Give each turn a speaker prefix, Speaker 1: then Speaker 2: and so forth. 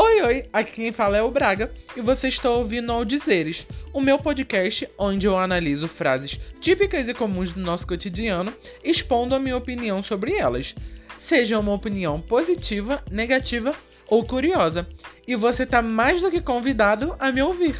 Speaker 1: Oi, oi, aqui quem fala é o Braga e você está ouvindo Ao Dizeres, o meu podcast onde eu analiso frases típicas e comuns do nosso cotidiano, expondo a minha opinião sobre elas. Seja uma opinião positiva, negativa ou curiosa. E você está mais do que convidado a me ouvir.